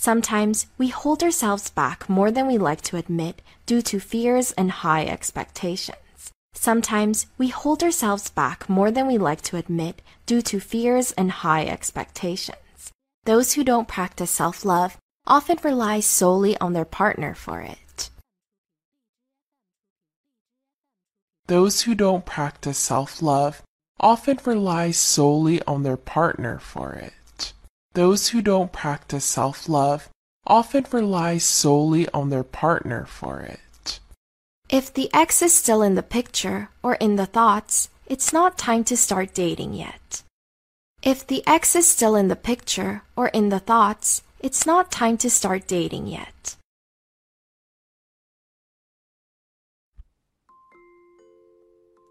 Sometimes we hold ourselves back more than we like to admit due to fears and high expectations. Sometimes we hold ourselves back more than we like to admit due to fears and high expectations. Those who don't practice self love often rely solely on their partner for it. Those who don't practice self love often rely solely on their partner for it. Those who don't practice self love often rely solely on their partner for it. If the ex is still in the picture or in the thoughts, it's not time to start dating yet. If the ex is still in the picture or in the thoughts, it's not time to start dating yet.